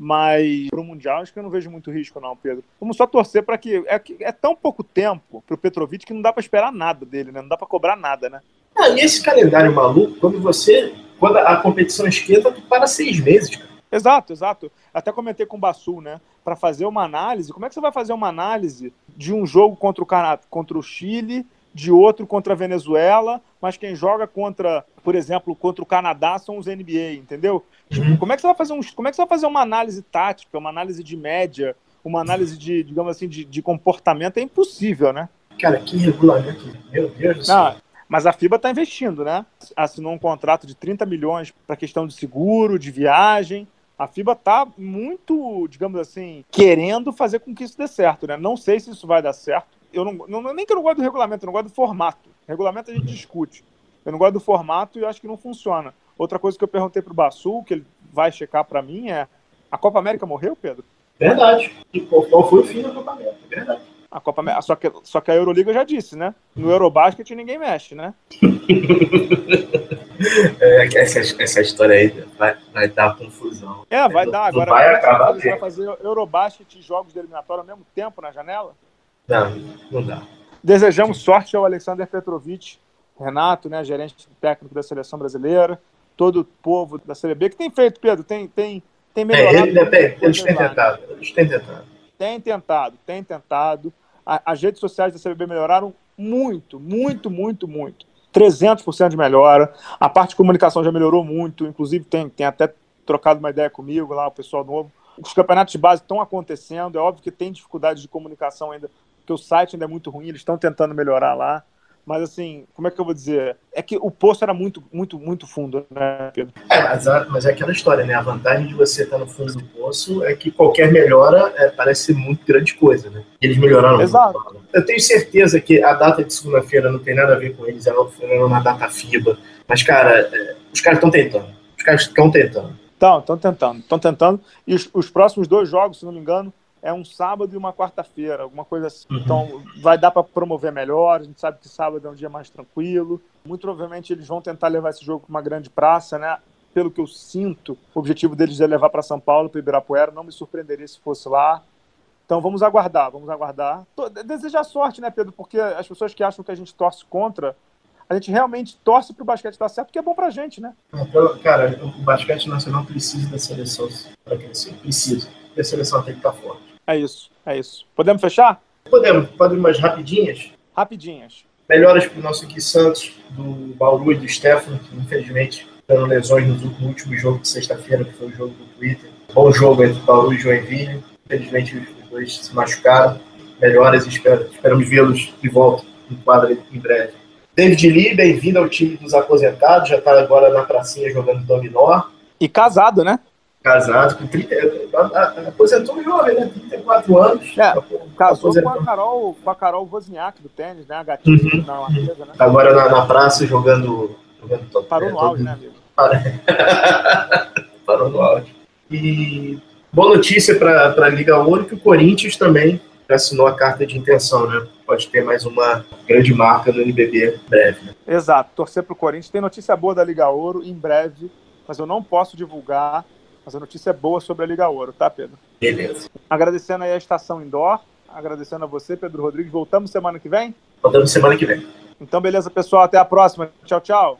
Speaker 2: Mas para o Mundial, acho que eu não vejo muito risco, não, Pedro. Vamos só torcer para que. É, é tão pouco tempo para o Petrovic que não dá para esperar nada dele, né? Não dá para cobrar nada, né?
Speaker 3: Ah, e esse calendário maluco, quando você. Quando a competição esquenta, tu para seis meses, cara.
Speaker 2: Exato, exato. Até comentei com o Bassul, né? Para fazer uma análise, como é que você vai fazer uma análise de um jogo contra o, Canadá, contra o Chile, de outro contra a Venezuela, mas quem joga contra, por exemplo, contra o Canadá são os NBA, entendeu? Tipo, como é que você vai fazer um, como é que você vai fazer uma análise tática, uma análise de média, uma análise de, digamos assim, de, de comportamento? É impossível, né?
Speaker 3: Cara, que regulamento, meu Deus do céu.
Speaker 2: Mas a FIBA está investindo, né? Assinou um contrato de 30 milhões para questão de seguro, de viagem. A FIBA está muito, digamos assim, querendo fazer com que isso dê certo, né? Não sei se isso vai dar certo. Eu não, não nem que eu não gosto do regulamento, eu não gosto do formato. Regulamento a gente discute. Eu não gosto do formato e acho que não funciona. Outra coisa que eu perguntei para o Bassul, que ele vai checar para mim, é: a Copa América morreu, Pedro?
Speaker 3: Verdade. Qual foi o fim da Copa América? Verdade.
Speaker 2: A Copa América. Só que, só que a Euroliga já disse, né? No Eurobasket ninguém mexe, né?
Speaker 3: é, essa, essa história aí vai, vai dar confusão.
Speaker 2: É, vai dar. Agora
Speaker 3: vai acabar
Speaker 2: vai fazer Eurobasket e jogos de eliminatório ao mesmo tempo na janela?
Speaker 3: Não, não dá.
Speaker 2: Desejamos sorte ao Alexander Petrovic, Renato, né, gerente técnico da seleção brasileira, todo o povo da CBB, que tem feito, Pedro, tem, tem, tem melhorado.
Speaker 3: É, ele, tem, eles têm tentado, eles têm tentado.
Speaker 2: Tem tentado, tem tentado as redes sociais da CBB melhoraram muito, muito, muito, muito. 300% de melhora. A parte de comunicação já melhorou muito, inclusive tem, tem até trocado uma ideia comigo lá, o pessoal novo. Os campeonatos de base estão acontecendo, é óbvio que tem dificuldade de comunicação ainda, porque o site ainda é muito ruim, eles estão tentando melhorar lá. Mas assim, como é que eu vou dizer? É que o poço era muito, muito, muito fundo, né, Pedro?
Speaker 3: É, mas, mas é aquela história, né? A vantagem de você estar no fundo do poço é que qualquer melhora é, parece ser muito grande coisa, né? E eles melhoraram
Speaker 2: Exato.
Speaker 3: muito. Eu tenho certeza que a data de segunda-feira não tem nada a ver com eles, ela foi uma data FIBA. Mas, cara, é, os caras estão tentando. Os caras estão tentando.
Speaker 2: Estão, estão tentando. Estão tentando. E os, os próximos dois jogos, se não me engano, é um sábado e uma quarta-feira, alguma coisa assim. Uhum. Então vai dar para promover melhor. A gente sabe que sábado é um dia mais tranquilo. Muito provavelmente eles vão tentar levar esse jogo para uma grande praça, né? Pelo que eu sinto, o objetivo deles é levar para São Paulo, para Ibirapuera. Não me surpreenderia se fosse lá. Então vamos aguardar, vamos aguardar. Desejar sorte, né, Pedro? Porque as pessoas que acham que a gente torce contra, a gente realmente torce para o basquete dar certo, porque é bom para a gente, né?
Speaker 3: Cara, o basquete nacional precisa da seleção para crescer. Precisa. E a seleção tem que estar forte.
Speaker 2: É isso, é isso. Podemos fechar?
Speaker 3: Podemos. Podemos mais rapidinhas?
Speaker 2: Rapidinhas.
Speaker 3: Melhoras para o nosso Gui Santos, do Bauru e do Stefano, que infelizmente tiveram lesões no último jogo de sexta-feira, que foi o jogo do Twitter. Bom jogo entre Bauru e Joinville. Infelizmente os dois se machucaram. Melhoras e esperamos vê-los de volta no quadro em breve. David Lee, bem-vindo ao time dos aposentados, já está agora na pracinha jogando dominó.
Speaker 2: E casado, né?
Speaker 3: Casado com 30. Aposentou jovem, né? 34 anos.
Speaker 2: É, casou com a, Carol, com a Carol Wozniak do tênis, né? A gatinha uhum.
Speaker 3: na Marquesa, né? Agora na, na praça jogando. jogando
Speaker 2: Parou é, no auge, né, amigo?
Speaker 3: Parou no auge. E boa notícia para a Liga Ouro que o Corinthians também assinou a carta de intenção, né? Pode ter mais uma grande marca no NBB breve. Né?
Speaker 2: Exato, torcer para o Corinthians. Tem notícia boa da Liga Ouro em breve, mas eu não posso divulgar mas a notícia é boa sobre a Liga Ouro, tá, Pedro?
Speaker 3: Beleza.
Speaker 2: Agradecendo aí a estação indoor, agradecendo a você, Pedro Rodrigues. Voltamos semana que vem?
Speaker 3: Voltamos semana que vem.
Speaker 2: Então, beleza, pessoal. Até a próxima. Tchau, tchau.